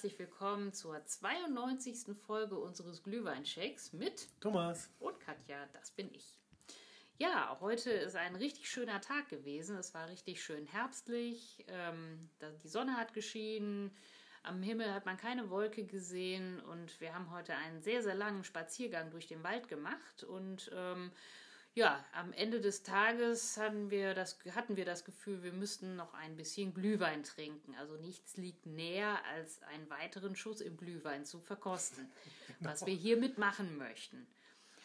Herzlich willkommen zur 92. Folge unseres Glühweinshakes mit Thomas und Katja, das bin ich. Ja, heute ist ein richtig schöner Tag gewesen. Es war richtig schön herbstlich. Ähm, die Sonne hat geschienen. Am Himmel hat man keine Wolke gesehen und wir haben heute einen sehr, sehr langen Spaziergang durch den Wald gemacht und ähm, ja, am Ende des Tages hatten wir, das, hatten wir das Gefühl, wir müssten noch ein bisschen Glühwein trinken. Also nichts liegt näher, als einen weiteren Schuss im Glühwein zu verkosten, was wir hiermit machen möchten.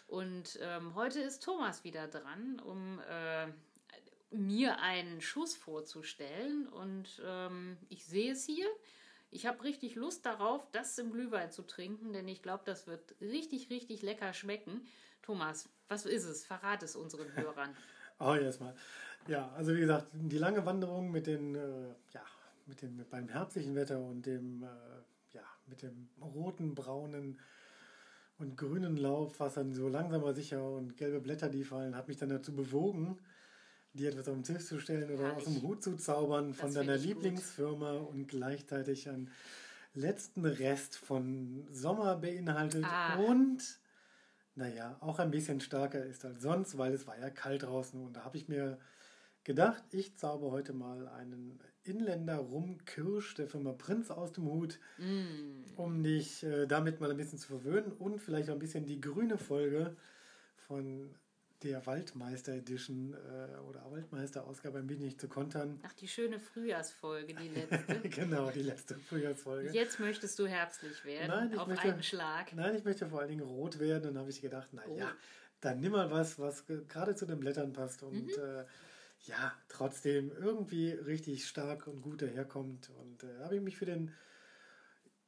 Und ähm, heute ist Thomas wieder dran, um äh, mir einen Schuss vorzustellen. Und ähm, ich sehe es hier. Ich habe richtig Lust darauf, das im Glühwein zu trinken, denn ich glaube, das wird richtig, richtig lecker schmecken. Thomas, was ist es? Verrat es unseren Hörern. oh, erstmal. Ja, also wie gesagt, die lange Wanderung mit den, äh, ja, mit dem, mit, beim herbstlichen Wetter und dem, äh, ja, mit dem roten, braunen und grünen Laub, was dann so langsam aber sicher und gelbe Blätter, die fallen, hat mich dann dazu bewogen, dir etwas auf den Tisch zu stellen oder Herrlich. aus dem Hut zu zaubern von deiner Lieblingsfirma gut. und gleichzeitig einen letzten Rest von Sommer beinhaltet ah. und naja, auch ein bisschen stärker ist als sonst, weil es war ja kalt draußen. Und da habe ich mir gedacht, ich zauber heute mal einen Inländer Rum Kirsch der Firma Prinz aus dem Hut, mm. um dich äh, damit mal ein bisschen zu verwöhnen und vielleicht auch ein bisschen die grüne Folge von der Waldmeister Edition äh, oder Waldmeister-Ausgabe ein wenig zu kontern. Ach, die schöne Frühjahrsfolge, die letzte. genau, die letzte Frühjahrsfolge. Jetzt möchtest du herbstlich werden, nein, ich auf möchte, einen Schlag. Nein, ich möchte vor allen Dingen rot werden. Dann habe ich gedacht, naja, oh. dann nimm mal was, was gerade zu den Blättern passt und mhm. äh, ja, trotzdem irgendwie richtig stark und gut daherkommt. Und äh, habe ich mich für den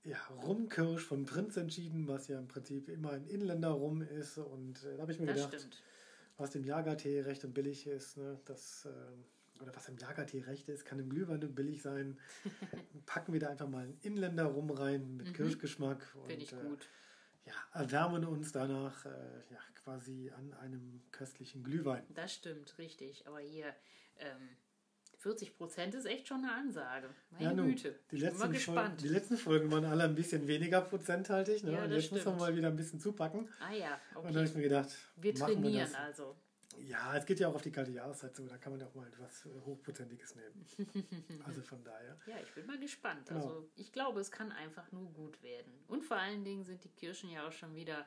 ja, Rumkirsch von Prinz entschieden, was ja im Prinzip immer ein Inländer Rum ist. Und äh, da habe ich mir das gedacht, stimmt was dem Jagertee recht und billig ist, ne, das, äh, oder was dem Jagertee recht ist, kann im Glühwein billig sein. Packen wir da einfach mal einen Inländer rum rein mit mhm. Kirschgeschmack. Finde ich gut. Äh, ja, erwärmen uns danach äh, ja, quasi an einem köstlichen Glühwein. Das stimmt, richtig. Aber hier ähm, 40 Prozent ist echt schon eine Ansage. Meine ja, nun, Güte. Die letzten, Bin mal gespannt. die letzten Folgen waren alle ein bisschen weniger prozenthaltig. Ne? Ja, und jetzt stimmt. muss man mal wieder ein bisschen zupacken. Ah ja, okay. Und dann habe ich mir gedacht, wir trainieren wir also. Ja, es geht ja auch auf die kalte Jahreszeit so, da kann man ja auch mal etwas Hochprozentiges nehmen. also von daher. Ja, ich bin mal gespannt. Genau. Also ich glaube, es kann einfach nur gut werden. Und vor allen Dingen sind die Kirschen ja auch schon wieder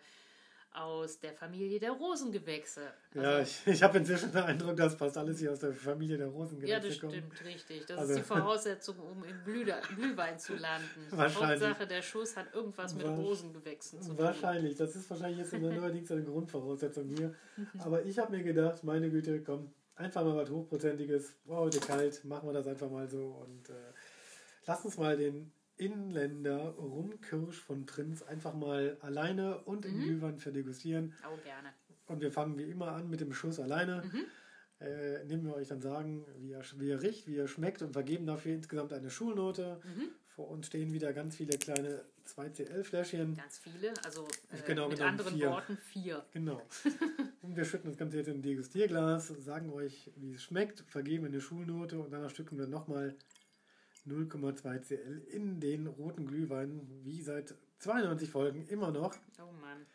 aus der Familie der Rosengewächse. Also, ja, ich, ich habe inzwischen den Eindruck, das passt alles hier aus der Familie der Rosengewächse. Ja, das kommen. stimmt, richtig. Das also, ist die Voraussetzung, um im Glühwein zu landen. Wahrscheinlich. Hauptsache, der Schuss hat irgendwas mit Rosengewächsen zu tun. Wahrscheinlich, das ist wahrscheinlich jetzt neuerdings eine Grundvoraussetzung hier. Aber ich habe mir gedacht, meine Güte, komm, einfach mal was Hochprozentiges. Wow, heute kalt, machen wir das einfach mal so und äh, lass uns mal den Inländer Rumkirsch von Prinz einfach mal alleine und im mhm. Glühwein verdegustieren. Oh, gerne. Und wir fangen wie immer an mit dem Schuss alleine. Mhm. Äh, indem wir euch dann sagen, wie er, wie er riecht, wie er schmeckt und vergeben dafür insgesamt eine Schulnote. Mhm. Vor uns stehen wieder ganz viele kleine 2CL-Fläschchen. Ganz viele, also äh, genau, mit genau, anderen vier. Worten vier. Genau. und wir schütten das Ganze jetzt in ein Degustierglas, sagen euch, wie es schmeckt, vergeben eine Schulnote und danach stücken wir nochmal 0,2 Cl in den roten Glühwein, wie seit 92 Folgen immer noch. Oh Mann.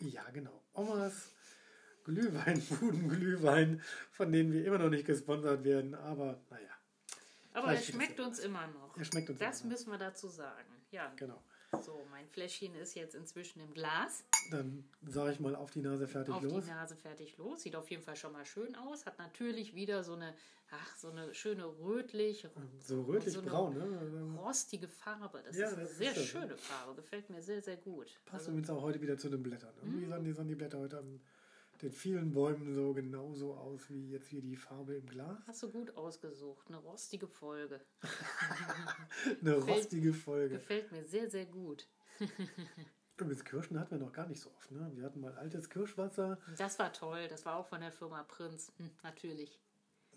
Ja, genau. Omas Glühwein, Budenglühwein, von denen wir immer noch nicht gesponsert werden, aber naja. Aber er schmeckt uns immer noch. Er schmeckt uns Das müssen wir dazu sagen. Ja. Genau. So, mein Fläschchen ist jetzt inzwischen im Glas. Dann sage ich mal auf die Nase fertig auf los. Auf die Nase fertig los. Sieht auf jeden Fall schon mal schön aus. Hat natürlich wieder so eine, ach, so eine schöne rötlich. So rötlich-braun, so ne? Rostige Farbe. Das ja, ist eine sehr schöne das. Farbe. Gefällt mir sehr, sehr gut. Passt also, übrigens auch heute wieder zu den Blättern. Irgendwie sahen die, sahen die Blätter heute an den vielen Bäumen so genauso aus wie jetzt hier die Farbe im Glas. Hast du gut ausgesucht. Eine rostige Folge. eine rostige Folge. Gefällt mir sehr, sehr gut. Übrigens, Kirschen hatten wir noch gar nicht so oft. Ne? Wir hatten mal altes Kirschwasser. Das war toll. Das war auch von der Firma Prinz. Hm, natürlich.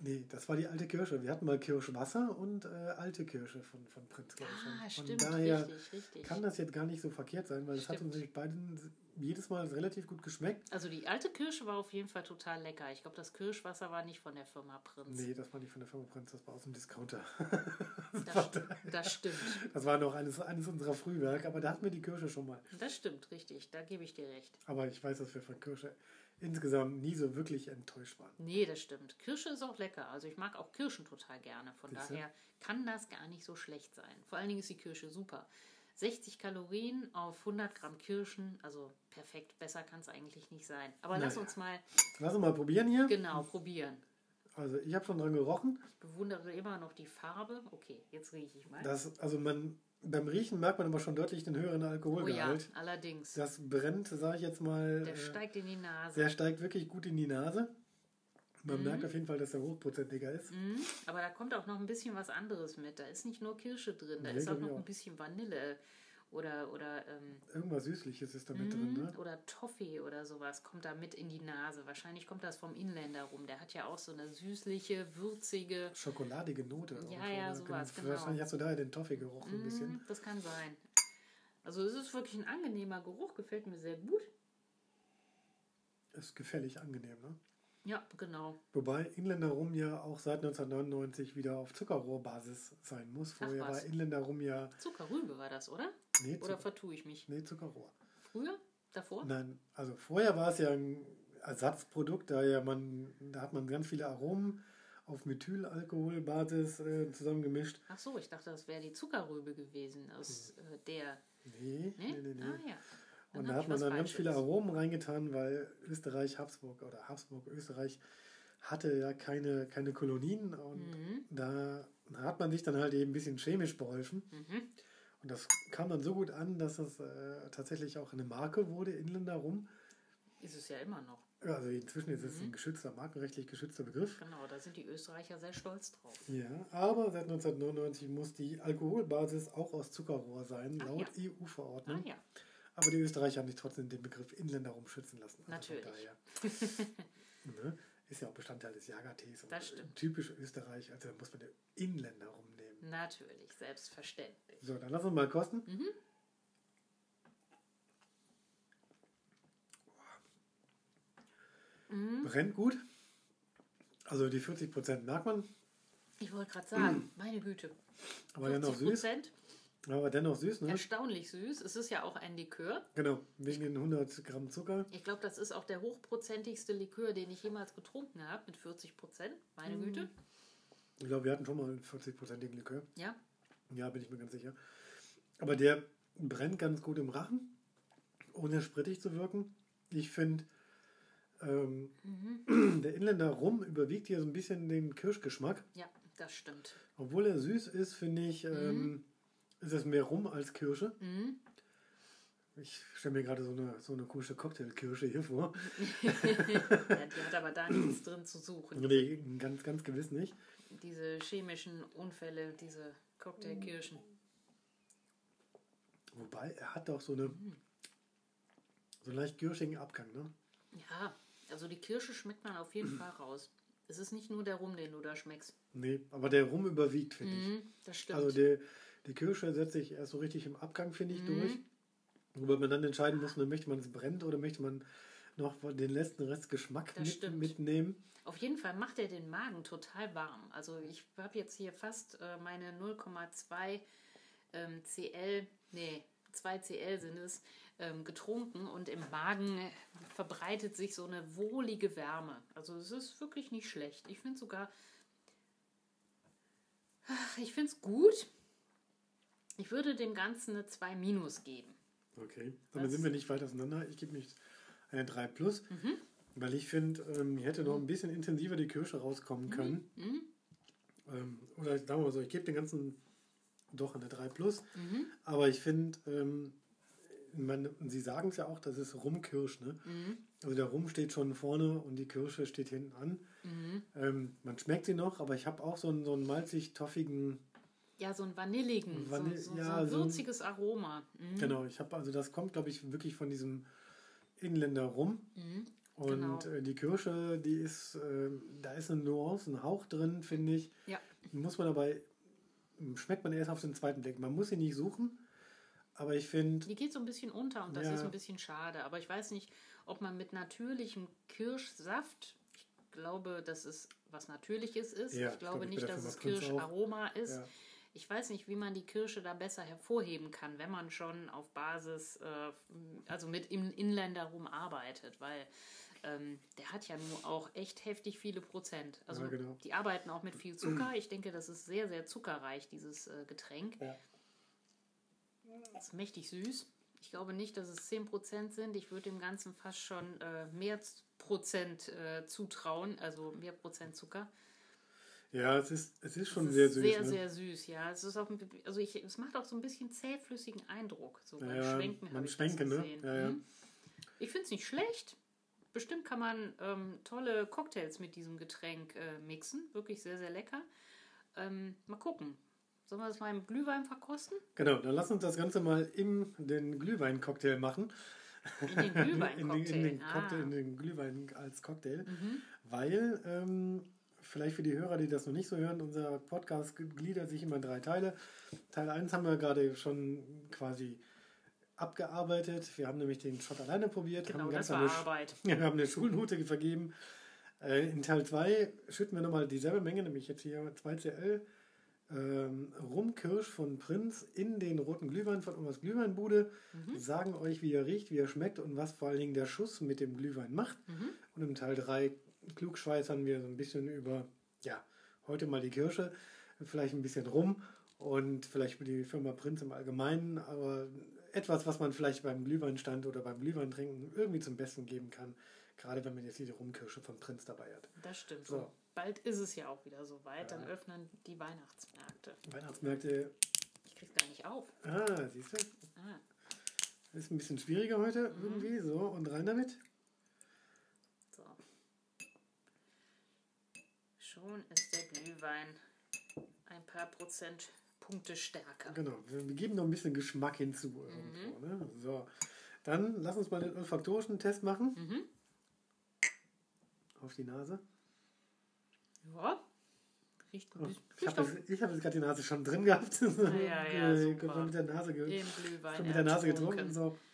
Nee, das war die alte Kirsche. Wir hatten mal Kirschwasser und äh, alte Kirsche von, von Prinz Klaus. Ah, Von stimmt, daher richtig, richtig. kann das jetzt gar nicht so verkehrt sein, weil es hat uns nämlich beiden jedes Mal relativ gut geschmeckt. Also die alte Kirsche war auf jeden Fall total lecker. Ich glaube, das Kirschwasser war nicht von der Firma Prinz. Nee, das war nicht von der Firma Prinz, das war aus dem Discounter. Das, das stimmt. Das war noch eines, eines unserer Frühwerk, aber da hatten wir die Kirsche schon mal. Das stimmt, richtig. Da gebe ich dir recht. Aber ich weiß, dass wir von Kirsche insgesamt nie so wirklich enttäuscht waren. Nee, das stimmt. Kirsche ist auch lecker. Also ich mag auch Kirschen total gerne. Von Siehste? daher kann das gar nicht so schlecht sein. Vor allen Dingen ist die Kirsche super. 60 Kalorien auf 100 Gramm Kirschen, also perfekt. Besser kann es eigentlich nicht sein. Aber lass Naja. uns mal Lass uns mal probieren hier. genau probieren. Also ich habe schon dran gerochen. Ich bewundere immer noch die Farbe. Okay, jetzt rieche ich mal. Das, also man, beim Riechen merkt man aber schon deutlich den höheren oh ja, Alkoholgehalt. allerdings. Das brennt, sage ich jetzt mal. Der äh, steigt in die Nase. der steigt wirklich gut in die Nase. Man Mhm. merkt auf jeden Fall, dass er hochprozentiger ist. Mhm, aber da kommt auch noch ein bisschen was anderes mit. Da ist nicht nur Kirsche drin, da Nee, ist auch noch auch. ein bisschen Vanille oder oder ähm, Irgendwas Süßliches ist da mit drin. mhm, Ne? oder Toffee oder sowas kommt da mit in die Nase. Wahrscheinlich kommt das vom Inländer rum. Der hat ja auch so eine süßliche, würzige. Schokoladige Note. Ja, ja, oder? sowas, genau. Wahrscheinlich hast du daher den Toffee-Geruch ein bisschen. Mhm, das kann sein. Also es ist wirklich ein angenehmer Geruch, gefällt mir sehr gut. Ist gefällig angenehm. Ne? Ja, genau. Wobei Inländer Rum ja auch seit 1999 wieder auf Zuckerrohrbasis sein muss. Vorher war Inländer Rum ja. Zuckerrübe war das, oder? Nee, Oder vertue ich mich? nee Zuckerrohr. Früher? Davor? Nein, also vorher war es ja ein Ersatzprodukt, da ja man, da hat man ganz viele Aromen auf Methylalkoholbasis äh, zusammengemischt. Ach so, ich dachte, das wäre die Zuckerrübe gewesen aus äh, der. Nee, Ne? nee, nee, nee. Ah ja. Und da hat man dann ganz viele Aromen reingetan, weil Österreich, Habsburg oder Habsburg, Österreich hatte ja keine, keine Kolonien und Mhm. da hat man sich dann halt eben ein bisschen chemisch beholfen. Mhm. Und das kam dann so gut an, dass das äh, tatsächlich auch eine Marke wurde, Inländer Rum. Ist es ja immer noch. Ja, Also inzwischen ist es Mhm. ein geschützter, markenrechtlich geschützter Begriff. Genau, da sind die Österreicher sehr stolz drauf. Ja, aber seit 1999 muss die Alkoholbasis auch aus Zuckerrohr sein, Ach laut ja. EU-Verordnung. Ah ja. Aber die Österreicher haben sich trotzdem den Begriff Inländer rumschützen lassen. Also Natürlich. ne, ist ja auch Bestandteil des Jagertees. und Das stimmt. Typisch Österreich, also da muss man den Inländer. Natürlich, selbstverständlich. So, dann lass uns mal kosten. Mhm. Mhm. Brennt gut. Also die 40% merkt man, Ich wollte gerade sagen, meine Güte. aber dennoch 50 süß. Prozent, Aber dennoch süß, ne? erstaunlich süß. Es ist ja auch ein Likör. Genau, wegen den 100 Gramm Zucker. Ich glaube, das ist auch der hochprozentigste Likör, den ich jemals getrunken habe, mit 40 Prozent. Meine Mhm. Güte. Ich glaube, wir hatten schon mal einen 40-prozentigen Likör. Ja. Ja, bin ich mir ganz sicher. Aber der brennt ganz gut im Rachen, ohne sprittig zu wirken. Ich finde, ähm, Mhm. der Inländer Rum überwiegt hier so ein bisschen den Kirschgeschmack. Ja, das stimmt. Obwohl er süß ist, finde ich, ähm, ist es mehr Rum als Kirsche. Mhm. Ich stelle mir gerade so eine, so eine komische Cocktailkirsche hier vor. ja, die hat aber da nichts drin zu suchen. Nee, ganz, ganz gewiss nicht. Diese chemischen Unfälle, diese Cocktailkirschen. Wobei, er hat doch so eine so einen leicht kirschigen Abgang, ne? Ja, also die Kirsche schmeckt man auf jeden Fall raus. Es ist nicht nur der Rum, den du da schmeckst. Nee, aber der Rum überwiegt, finde ich. Mhm, das stimmt. Also der, die Kirsche setzt sich erst so richtig im Abgang, finde ich, Mhm. durch. Wobei man dann entscheiden muss, ne, möchte man es brennt oder möchte man noch den letzten Rest Geschmack mit, mitnehmen. Auf jeden Fall macht er den Magen total warm. Also ich habe jetzt hier fast äh, meine 0,2 ähm, CL, nee, 2 CL sind es, ähm, getrunken und im Magen verbreitet sich so eine wohlige Wärme. Also es ist wirklich nicht schlecht. Ich finde sogar, Ach, ich finde es gut. Ich würde dem Ganzen eine 2 Minus geben. Okay, damit Das- sind wir nicht weit auseinander. Ich gebe mich eine 3 plus, Mhm. weil ich finde, ähm, hier hätte noch ein bisschen intensiver die Kirsche rauskommen können. Mhm. Ähm, oder sagen wir mal so, ich gebe den ganzen doch eine 3 plus. Mhm. Aber ich finde, ähm, man- Sie sagen es ja auch, das ist Rumkirsch. Ne? Mhm. Also der Rum steht schon vorne und die Kirsche steht hinten an. Mhm. Ähm, man schmeckt sie noch, aber ich habe auch so einen, so einen malzig-toffigen, Ja, so einen vanilligen, Vanille- so, so, ja, so ein so ein- würziges Aroma. Mhm. genau, ich habe, also das kommt, glaube ich, wirklich von diesem Inländer Rum. Mhm. Und Genau. äh, die Kirsche, die ist, äh, da ist eine Nuance, ein Hauch drin, finde ich. Ja. Muss man dabei, schmeckt man erst auf den zweiten Blick. Man muss sie nicht suchen, aber ich finde, Die geht so ein bisschen unter und das Ja. ist ein bisschen schade. Aber ich weiß nicht, ob man mit natürlichem Kirschsaft, ich glaube, dass es was Natürliches ist. Ja, ich glaube glaub ich, nicht, dass es. Kirscharoma ist. Ich weiß nicht, wie man die Kirsche da besser hervorheben kann, wenn man schon auf Basis, äh, also mit im Inländerrum arbeitet, weil ähm, der hat ja nur auch echt heftig viele Prozent. Also Ja, genau. die arbeiten auch mit viel Zucker. Ich denke, das ist sehr, sehr zuckerreich, dieses äh, Getränk. Ja. Das ist mächtig süß. Ich glaube nicht, dass es 10% sind. Ich würde dem Ganzen fast schon äh, mehr Prozent äh, zutrauen, also mehr Prozent Zucker. Ja, es ist, es ist schon Es sehr ist süß. Sehr, ne? sehr süß, ja. Es ist auch, also ich, es macht auch so ein bisschen zähflüssigen Eindruck. So beim Ja, Schwenken beim Schwenken, ne? Ja, ja. Mhm. Ich finde es nicht schlecht. Bestimmt kann man ähm, tolle Cocktails mit diesem Getränk äh, mixen. Wirklich sehr, sehr lecker. Ähm, mal gucken. Sollen wir das mal im Glühwein verkosten? Genau, dann lass uns das Ganze mal in den Glühwein-Cocktail machen. In den in, den, Glühwein-Cocktail. in, den ah. Cocktail in den Glühwein als Cocktail. Mhm. Weil, ähm, vielleicht für die Hörer, die das noch nicht so hören, unser Podcast gliedert sich immer in drei Teile. Teil 1 haben wir gerade schon quasi abgearbeitet. Wir haben nämlich den Shot alleine probiert. Genau, haben das ganz war eine Arbeit. wir haben eine Schulnote vergeben. Äh, In Teil 2 schütten wir nochmal dieselbe Menge, nämlich jetzt hier 2 CL ähm, Rumkirsch von Prinz in den roten Glühwein von Omas Glühweinbude. Mhm. Sagen euch, wie er riecht, wie er schmeckt und was vor allen Dingen der Schuss mit dem Glühwein macht. Mhm. Und im Teil 3 klugschweißern wir so ein bisschen über, ja, heute mal die Kirsche, vielleicht ein bisschen rum und vielleicht über die Firma Prinz im Allgemeinen, aber etwas, was man vielleicht beim Glühweinstand oder beim Glühweintrinken irgendwie zum Besten geben kann, gerade wenn man jetzt diese Rumkirsche von Prinz dabei hat. Das stimmt. So. Bald ist es ja auch wieder so weit. Dann Ja. öffnen die Weihnachtsmärkte. Weihnachtsmärkte, Ich krieg's gar nicht auf. ah, siehst du, Ah, ist ein bisschen schwieriger heute Mhm. irgendwie, so, und rein damit. so. Schon ist der Glühwein ein paar Prozentpunkte stärker. Genau, wir geben noch ein bisschen Geschmack hinzu irgendwo. Ne? So, dann lass uns mal den olfaktorischen Test machen. Mhm. Auf die Nase. Ja. Riecht ein Oh, bisschen. ich Riecht habe jetzt, ich hab jetzt gerade die Nase schon drin gehabt. ja, ja, Äh, super. mit der Nase, ge schon mit der Nase getrunken. So.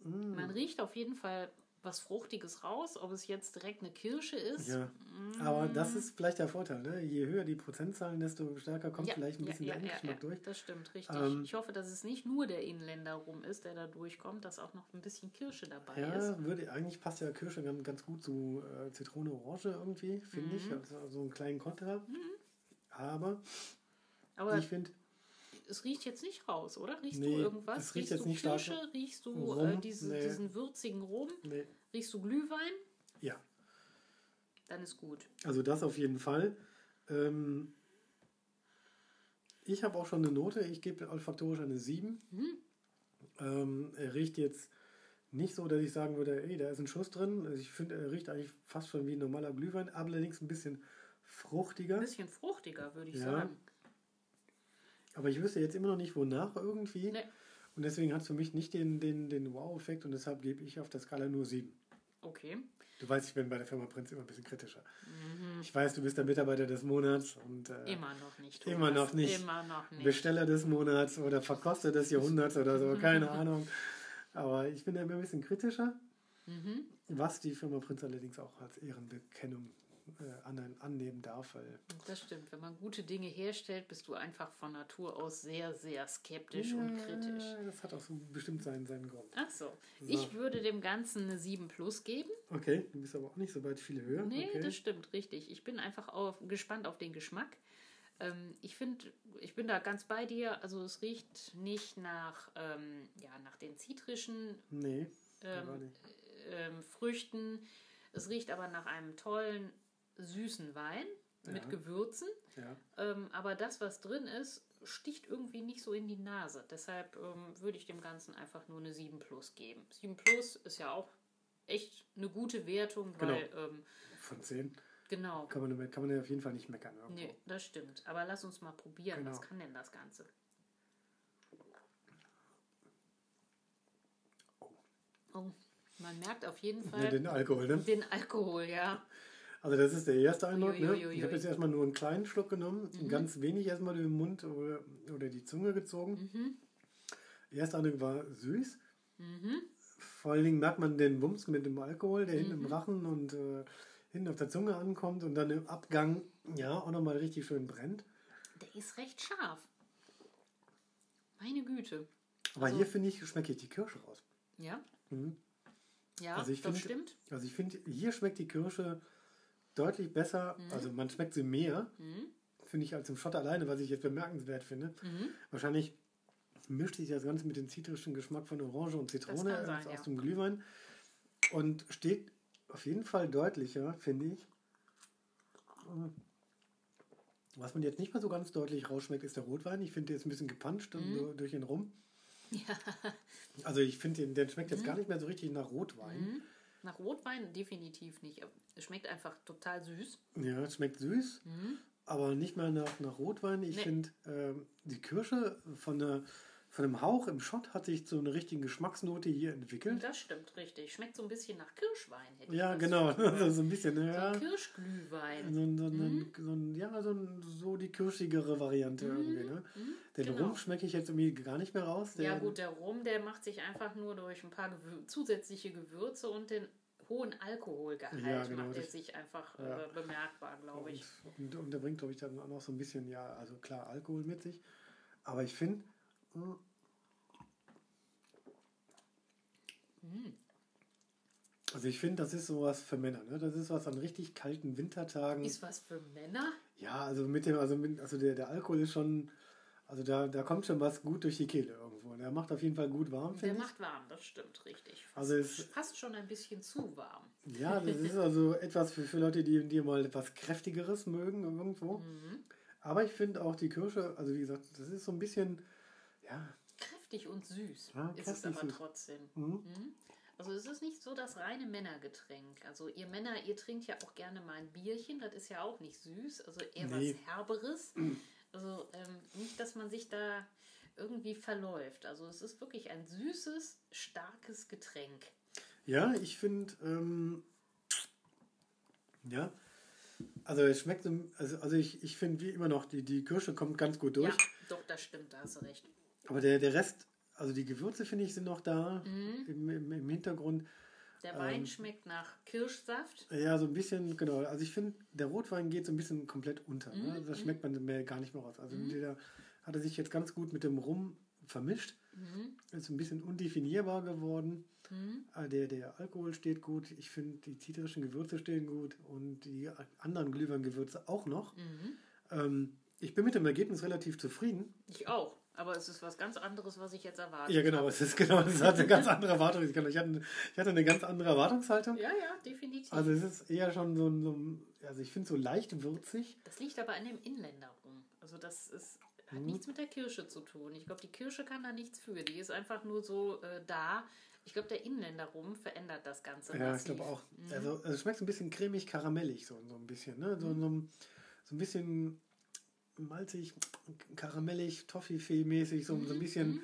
Mm. Man riecht auf jeden Fall was Fruchtiges raus. Ob es jetzt direkt eine Kirsche ist. Ja, mm, aber das ist vielleicht der Vorteil. Ne? Je höher die Prozentzahlen, desto stärker kommt ja, vielleicht ein bisschen ja, der ja, durch. Das stimmt, richtig. Ähm, ich hoffe, dass es nicht nur der Inländer rum ist, der da durchkommt, dass auch noch ein bisschen Kirsche dabei ist. Ja, würde, eigentlich passt ja Kirsche ganz, gut zu äh, Zitrone Orange irgendwie, finde ich. Mhm. Also so einen kleinen Kontra. Aber Aber ich finde, es riecht jetzt nicht raus, oder? Riechst Nee, du irgendwas? es riecht riechst jetzt du nicht stark. Kirsche? Riechst du äh, diese, Nee. diesen würzigen Rum? nee, Riechst du Glühwein? ja. Dann ist gut. Also das auf jeden Fall. Ähm, ich habe auch schon eine Note. Ich gebe olfaktorisch eine 7. Mhm. Ähm, er riecht jetzt nicht so, dass ich sagen würde, ey, da ist ein Schuss drin. Also ich finde, er riecht eigentlich fast schon wie ein normaler Glühwein, aber allerdings ein bisschen fruchtiger. Ein bisschen fruchtiger, würde ich Ja. sagen. Aber ich wüsste jetzt immer noch nicht, wonach irgendwie. Nee. Und deswegen hat es für mich nicht den, den, den Wow-Effekt und deshalb gebe ich auf der Skala nur 7. Okay. Du weißt, ich bin bei der Firma Prinz immer ein bisschen kritischer. Mhm. Ich weiß, du bist der Mitarbeiter des Monats und äh, Immer noch nicht. Immer noch nicht. Immer noch nicht. Besteller des Monats oder Verkoster des Jahrhunderts oder so, keine Ahnung. Aber ich bin da immer ein bisschen kritischer, Mhm. was die Firma Prinz allerdings auch als Ehrenbekennung äh, an, annehmen darf. Weil, Das stimmt. Wenn man gute Dinge herstellt, bist du einfach von Natur aus sehr, sehr skeptisch und kritisch. Ja, Das hat auch so bestimmt seinen, seinen Grund. Ach so. So. Ich würde dem Ganzen eine 7 plus geben. Okay, du bist aber auch nicht so weit viel höher. Nee, okay. das stimmt, richtig. Ich bin einfach auf, gespannt auf den Geschmack. Ähm, ich finde, ich bin da ganz bei dir. Also es riecht nicht nach, ähm, ja, nach den zitrischen Nee, ähm, nicht. ähm, Früchten. Es riecht aber nach einem tollen, süßen Wein mit Ja. Gewürzen. Ja. Ähm, aber das, was drin ist, sticht irgendwie nicht so in die Nase. Deshalb ähm, würde ich dem Ganzen einfach nur eine 7 plus geben. 7 plus ist ja auch echt eine gute Wertung, weil, ähm, Von 10 genau. kann man, kann man ja auf jeden Fall nicht meckern. irgendwo. Nee, das stimmt. Aber lass uns mal probieren. Genau. Was kann denn das Ganze? Oh. Man merkt auf jeden Fall Ja, den Alkohol, ne? den Alkohol, ja. Also das ist der erste Eindruck. Ne? Ich habe jetzt erstmal nur einen kleinen Schluck genommen, ganz wenig erstmal durch den Mund oder, oder die Zunge gezogen. Der erste Eindruck war süß. Vor allen Dingen merkt man den Wumms mit dem Alkohol, der hinten im Rachen und äh, hinten auf der Zunge ankommt und dann im Abgang ja auch nochmal richtig schön brennt. Der ist recht scharf. Meine Güte. Aber Also- hier finde ich, schmecke ich die Kirsche raus. Ja? Mhm. Ja, Also ich das find- stimmt. Also ich finde, hier schmeckt die Kirsche deutlich besser. Mhm. Also man schmeckt sie mehr, finde ich, als im Schott alleine, was ich jetzt bemerkenswert finde. Mhm. Wahrscheinlich mischt sich das Ganze mit dem zitrischen Geschmack von Orange und Zitrone sein, aus, ja. dem Glühwein und steht auf jeden Fall deutlicher, finde ich. Was man jetzt nicht mehr so ganz deutlich rausschmeckt, ist der Rotwein. Ich finde, der ist ein bisschen gepanscht und Mhm. durch den Rum. Also ich finde, der schmeckt jetzt Mhm. gar nicht mehr so richtig nach Rotwein. Nach Rotwein definitiv nicht. Es schmeckt einfach total süß. Ja, es schmeckt süß, aber nicht mehr nach, nach Rotwein. Ich Nee. finde, ähm, die Kirsche von, der, von einem Hauch im Schott hat sich so eine richtige Geschmacksnote hier entwickelt. Das stimmt richtig. Schmeckt so ein bisschen nach Kirschwein. Hätte ich Ja, fast genau. gesagt. Also so ein bisschen, ja. So Kirschglühwein. So, so, ein- so, ja, so, so die kirschigere Variante irgendwie. Ne? Den genau. Rum schmecke ich jetzt irgendwie gar nicht mehr raus. Der, Ja gut, der Rum, der macht sich einfach nur durch ein paar Gewür zusätzliche Gewürze und den hohen Alkoholgehalt Ja, genau, macht er sich einfach ja. äh, bemerkbar, glaube ich. Und, und, und der bringt, glaube ich, dann auch noch so ein bisschen, ja, also klar, Alkohol mit sich. Aber ich finde, also ich finde, das ist sowas für Männer. Ne? Das ist was an richtig kalten Wintertagen. Ist was für Männer? ja, also mit dem, also, mit, also der, der Alkohol ist schon, also da, da kommt schon was gut durch die Kehle irgendwo. Der macht auf jeden Fall gut warm, Der ich. macht warm, das stimmt richtig. Fast, Also es- fast schon ein bisschen zu warm. Ja, das ist also etwas für, für Leute, die, die mal etwas kräftigeres mögen irgendwo. Mhm. Aber ich finde auch die Kirsche, also wie gesagt, das ist so ein bisschen, ja, Kräftig und süß Ja, ist es aber süß. trotzdem. mhm. Mhm. Also es ist nicht so das reine Männergetränk. Also ihr Männer, ihr trinkt ja auch gerne mal ein Bierchen, das ist ja auch nicht süß, also eher Nee. was Herberes. Also ähm, nicht, dass man sich da irgendwie verläuft. Also es ist wirklich ein süßes, starkes Getränk. ja, ich finde, ähm, ja, also es schmeckt, so- also, also ich, ich finde wie immer noch, die, die Kirsche kommt ganz gut durch. Ja, doch, das stimmt, da hast du recht. Aber der, der Rest, also die Gewürze finde ich sind noch da Mhm. im, im, im Hintergrund. Der Ähm. Wein schmeckt nach Kirschsaft. Ja, so ein bisschen, genau. Also ich finde, der Rotwein geht so ein bisschen komplett unter. Mhm, Ne? Das schmeckt man mehr gar nicht mehr raus. Also der hat er sich jetzt ganz gut mit dem Rum vermischt. Mhm. Ist ein bisschen undefinierbar geworden. Äh, Der, der Alkohol steht gut. Ich finde, die zitrischen Gewürze stehen gut und die anderen Glühweingewürze auch noch. Mhm. Ähm, ich bin mit dem Ergebnis relativ zufrieden. Ich auch. Aber es ist was ganz anderes, was ich jetzt erwarte. Ja, genau. Es ist genau, es hat eine ganz andere Erwartung. Ich hatte, ich hatte eine ganz andere Erwartungshaltung. Ja, ja, definitiv. Also es ist eher schon so ein, so ein also ich finde so leicht würzig. Das liegt aber an dem Inländer rum. Also das ist, hat Mhm. nichts mit der Kirsche zu tun. Ich glaube, die Kirsche kann da nichts für. Die ist einfach nur so äh, da. Ich glaube, der Inländer rum verändert das Ganze. Ja, ich massiv. glaube auch. Mhm. Also, also es schmeckt so ein bisschen cremig, karamellig, so, so ein bisschen. Ne? So, so, ein- so ein bisschen malzig, karamellig, Toffifee-mäßig, so, so ein bisschen.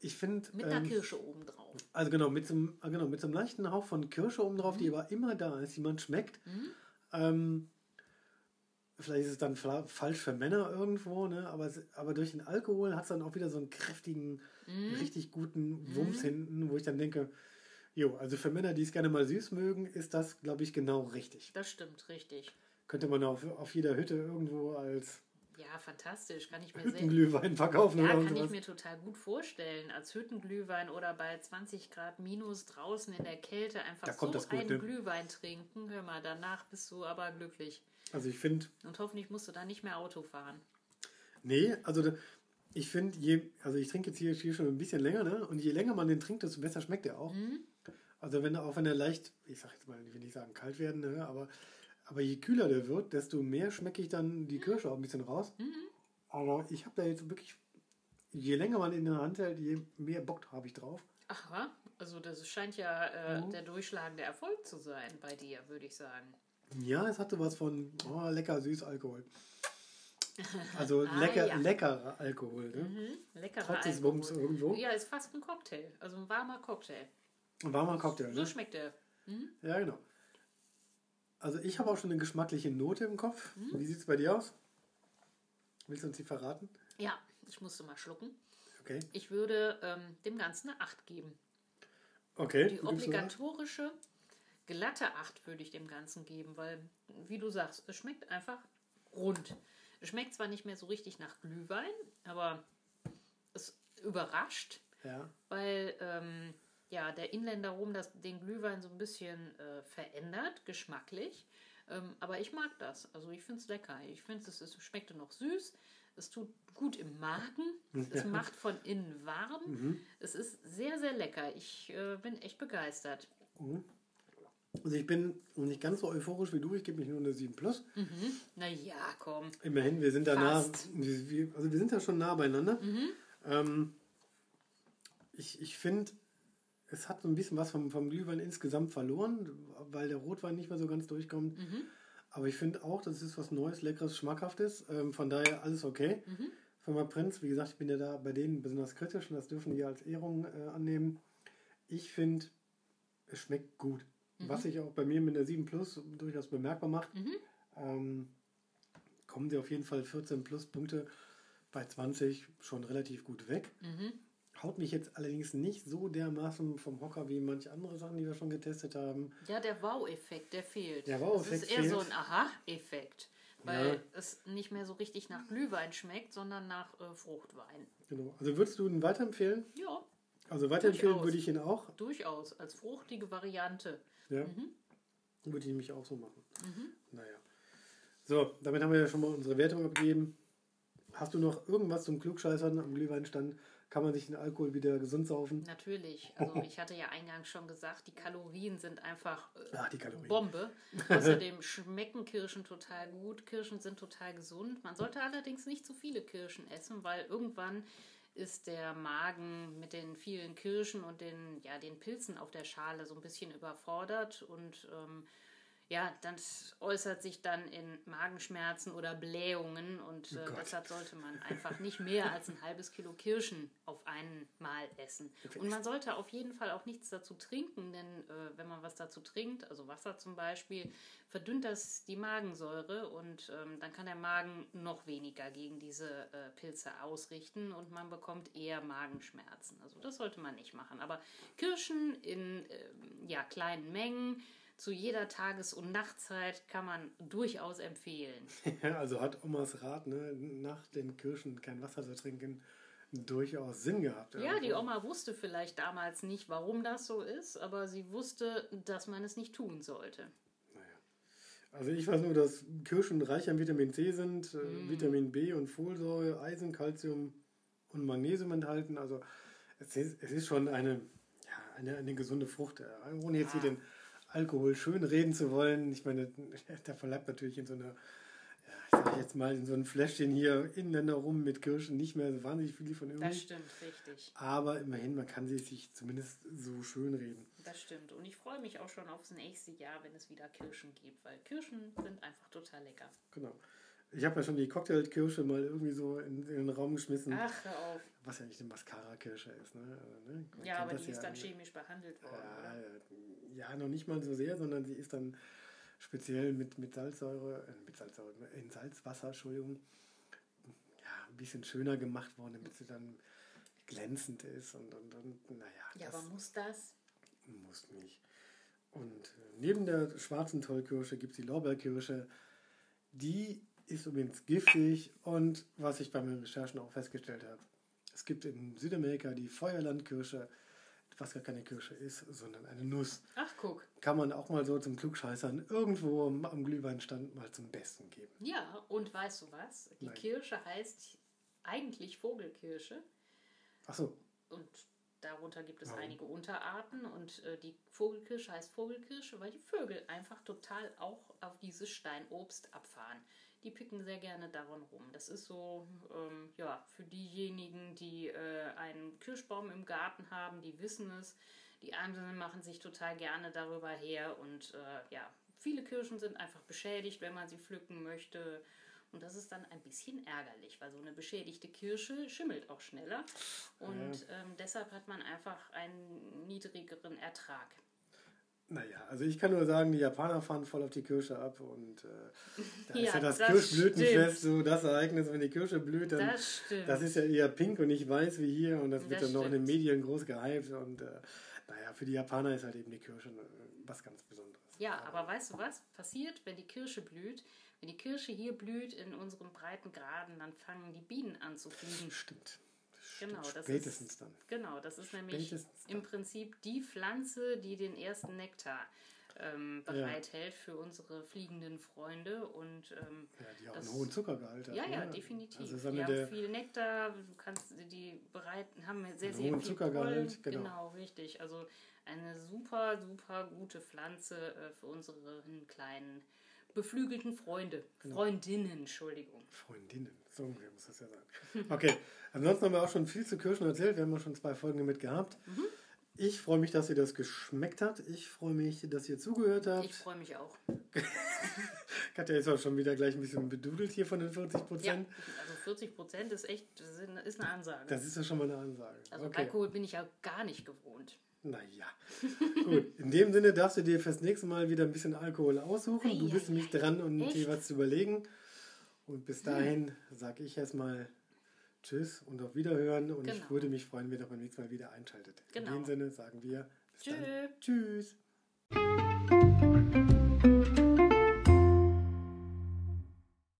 Ich finde. Mhm. Mit einer ähm, Kirsche obendrauf. Also genau, mit so, einem, ah, genau, mit so einem leichten Hauch von Kirsche oben drauf, Mhm. die aber immer da ist, die man schmeckt. Ähm, vielleicht ist es dann fa- falsch für Männer irgendwo, ne? aber, aber durch den Alkohol hat es dann auch wieder so einen kräftigen, Mhm. richtig guten Wumms hinten, wo ich dann denke, jo, also für Männer, die es gerne mal süß mögen, ist das, glaube ich, genau richtig. Das stimmt, richtig. Könnte man auf, auf jeder Hütte irgendwo als Ja, fantastisch. Kann ich mir Hüttenglühwein verkaufen ja, oder kann ich mir total gut vorstellen. Als Hüttenglühwein oder bei 20 Grad minus draußen in der Kälte einfach Da so gut, einen ne? Glühwein trinken. Hör mal, danach bist du aber glücklich. Also ich finde, Und hoffentlich musst du dann nicht mehr Auto fahren. Nee, also da- ich finde, je, also ich trinke jetzt hier, hier schon ein bisschen länger, ne? Und je länger man den trinkt, desto besser schmeckt er auch. Mhm. Also wenn er, auch wenn er leicht, ich sag jetzt mal, ich will nicht sagen kalt werden, ne? aber, aber je kühler der wird, desto mehr schmecke ich dann die Kirsche auch ein bisschen raus. Mhm. Aber ich habe da jetzt wirklich, je länger man in der Hand hält, je mehr Bock habe ich drauf. Ach, wa? also das scheint ja äh, Mhm. der durchschlagende Erfolg zu sein bei dir, würde ich sagen. Ja, es hatte was von oh, lecker süß Alkohol. Also Ah, lecker, ja. leckerer Alkohol. Ne? Mhm. Leckerer Trotz des Alkohol. Wumms irgendwo. Ja, ist fast ein Cocktail. Also ein warmer Cocktail. Ein warmer Cocktail, So ne? schmeckt der. Mhm. Ja, genau. Also ich habe auch schon eine geschmackliche Note im Kopf. Mhm. Wie sieht es bei dir aus? Willst du uns die verraten? Ja, ich musste mal schlucken. Okay. Ich würde ähm, dem Ganzen eine 8 geben. Okay. Die obligatorische glatte 8 würde ich dem Ganzen geben, weil, wie du sagst, es schmeckt einfach rund. Es schmeckt zwar nicht mehr so richtig nach Glühwein, aber es überrascht, Ja. weil ähm, ja, der Inländer rum das, den Glühwein so ein bisschen äh, verändert, geschmacklich. Ähm, aber ich mag das. Also ich finde es lecker. Ich finde es, es schmeckte noch süß. Es tut gut im Magen. Es Ja. macht von innen warm. Mhm. Es ist sehr, sehr lecker. Ich äh, bin echt begeistert. Also ich bin nicht ganz so euphorisch wie du. Ich gebe mich nur eine 7 Plus. Na ja, komm. Immerhin, wir sind da nah. Also wir sind da schon nah beieinander. Mhm. Ähm, ich ich finde, es hat so ein bisschen was vom, vom Glühwein insgesamt verloren, weil der Rotwein nicht mehr so ganz durchkommt. Mhm. Aber ich finde auch, das ist was Neues, Leckeres, Schmackhaftes. Ähm, von daher alles okay. Mhm. Firma Prinz, wie gesagt, ich bin ja da bei denen besonders kritisch und das dürfen die als Ehrung äh, annehmen. Ich finde, es schmeckt gut. Mhm. Was sich auch bei mir mit der 7 Plus durchaus bemerkbar macht. Mhm. Ähm, kommen sie auf jeden Fall 14 plus Punkte bei 20 schon relativ gut weg. Mhm. Haut mich jetzt allerdings nicht so dermaßen vom Hocker wie manche andere Sachen, die wir schon getestet haben. Ja, der Wow-Effekt, der fehlt. Der Wow-Effekt ist eher so fehlt. ein Aha-Effekt. Weil Ja. es nicht mehr so richtig nach Glühwein schmeckt, sondern nach äh, Fruchtwein. Genau. Also würdest du ihn weiterempfehlen? Ja, Also weiterempfehlen Durchaus. würde ich ihn auch. durchaus. Als fruchtige Variante. Ja. Mhm. Würde ich nämlich auch so machen. Mhm. Naja. So, damit haben wir ja schon mal unsere Wertung abgegeben. Hast du noch irgendwas zum Klugscheißern am Glühweinstand? Kann man sich den Alkohol wieder gesund saufen? Natürlich. Also ich hatte ja eingangs schon gesagt, die Kalorien sind einfach äh, die Kalorien. Bombe. Außerdem schmecken Kirschen total gut. Kirschen sind total gesund. Man sollte allerdings nicht zu viele Kirschen essen, weil irgendwann ist der Magen mit den vielen Kirschen und den, ja, den Pilzen auf der Schale so ein bisschen überfordert und ähm, ja, das äußert sich dann in Magenschmerzen oder Blähungen und äh, Oh deshalb sollte man einfach nicht mehr als ein halbes Kilo Kirschen auf einmal essen. Und man sollte auf jeden Fall auch nichts dazu trinken, denn äh, wenn man was dazu trinkt, also Wasser zum Beispiel, verdünnt das die Magensäure und ähm, dann kann der Magen noch weniger gegen diese äh, Pilze ausrichten und man bekommt eher Magenschmerzen. Also das sollte man nicht machen. Aber Kirschen in ähm, ja, kleinen Mengen zu jeder Tages- und Nachtzeit kann man durchaus empfehlen. Ja, also hat Omas Rat, ne, nach den Kirschen kein Wasser zu trinken, durchaus Sinn gehabt. Ja, die Oma wusste vielleicht damals nicht, warum das so ist, aber sie wusste, dass man es nicht tun sollte. Naja. Also ich weiß nur, dass Kirschen reich an Vitamin C sind, Mm. Vitamin B und Folsäure, Eisen, Calcium und Magnesium enthalten. Also es ist, es ist schon eine, ja, eine, eine gesunde Frucht. äh, Ohne jetzt Ja. hier den Alkohol schön reden zu wollen. Ich meine, der verleibt natürlich in so einer, ja, ich sag jetzt mal, in so einem Fläschchen hier Inländer rum mit Kirschen nicht mehr so wahnsinnig viel von Das übrig. stimmt, richtig. Aber immerhin, man kann sie sich zumindest so schön reden. Das stimmt. Und ich freue mich auch schon aufs nächste Jahr, wenn es wieder Kirschen gibt, weil Kirschen sind einfach total lecker. Genau. Ich habe ja schon die Cocktailkirsche mal irgendwie so in, in den Raum geschmissen. Ach, hör auf. Was ja nicht eine Mascara-Kirsche ist. Ne? Also, ne? Ja, aber das die ist ja dann alle. chemisch behandelt worden. Ja, oder? Ja, noch nicht mal so sehr, sondern sie ist dann speziell mit, mit Salzsäure, äh, mit Salzsäure, in Salzwasser, Entschuldigung, ja, ein bisschen schöner gemacht worden, damit sie dann glänzend ist und, und, und naja, Ja, aber muss das? muss nicht. Und äh, neben der schwarzen Tollkirsche gibt es die Lorbeerkirsche. Die ist übrigens giftig und was ich bei meinen Recherchen auch festgestellt habe, es gibt in Südamerika die Feuerlandkirsche, was gar keine Kirsche ist, sondern eine Nuss. Ach, guck. Kann man auch mal so zum Klugscheißern irgendwo am Glühweinstand mal zum Besten geben. Ja, und weißt du was? Die Nein. Kirsche heißt eigentlich Vogelkirsche. Achso, Und darunter gibt es Warum? einige Unterarten. Und äh, die Vogelkirsche heißt Vogelkirsche, weil die Vögel einfach total auch auf dieses Steinobst abfahren. Die picken sehr gerne daran rum. Das ist so, ähm, ja, für diejenigen, die äh, einen Kirschbaum im Garten haben, die wissen es. Die anderen machen sich total gerne darüber her. Und äh, ja, viele Kirschen sind einfach beschädigt, wenn man sie pflücken möchte. Und das ist dann ein bisschen ärgerlich, weil so eine beschädigte Kirsche schimmelt auch schneller. Und ja. ähm, deshalb hat man einfach einen niedrigeren Ertrag. Naja, also ich kann nur sagen, die Japaner fahren voll auf die Kirsche ab und äh, da ja, ist ja das, das Kirschblütenfest so das Ereignis, wenn die Kirsche blüht, dann das, das, ist ja eher pink und nicht weiß wie hier und das wird das dann noch in den Medien groß gehypt und äh, naja, für die Japaner ist halt eben die Kirsche was ganz Besonderes. Ja, aber, aber weißt du was passiert, wenn die Kirsche blüht? Wenn die Kirsche hier blüht in unserem breiten Graden, dann fangen die Bienen an zu fliegen. Stimmt. Genau, das Spätestens ist, dann. Genau, das ist nämlich im Prinzip die Pflanze, die den ersten Nektar ähm, bereithält ja. für unsere fliegenden Freunde. Und, ähm, ja, die haben einen hohen Zuckergehalt. Ja, ja, definitiv. Also die haben viel Nektar, du kannst die bereiten, haben sehr, sehr viel Zuckergehalt. Genau. genau, richtig. Also eine super, super gute Pflanze äh, für unsere kleinen beflügelten Freunde. Genau. Freundinnen, Entschuldigung. Freundinnen, so muss das ja sein. Okay, ansonsten haben wir auch schon viel zu Kirschen erzählt. Wir haben ja schon zwei Folgen damit gehabt. Mhm. Ich freue mich, dass ihr das geschmeckt hat. Ich freue mich, dass ihr zugehört habt. Ich freue mich auch. Katja ist auch schon wieder gleich ein bisschen bedudelt hier von den 40 Prozent. Ja, also 40 Prozent ist echt ist eine Ansage. Das ist ja schon mal eine Ansage. Also okay. Alkohol bin ich ja gar nicht gewohnt. Naja. Gut, in dem Sinne darfst du dir fürs nächste Mal wieder ein bisschen Alkohol aussuchen. Du bist nämlich dran, um echt? dir was zu überlegen. Und bis dahin hm. sage ich erstmal Tschüss und auf Wiederhören. Und genau. ich würde mich freuen, wenn ihr beim nächsten Mal wieder einschaltet. Genau. In dem Sinne sagen wir Tschö. Tschüss.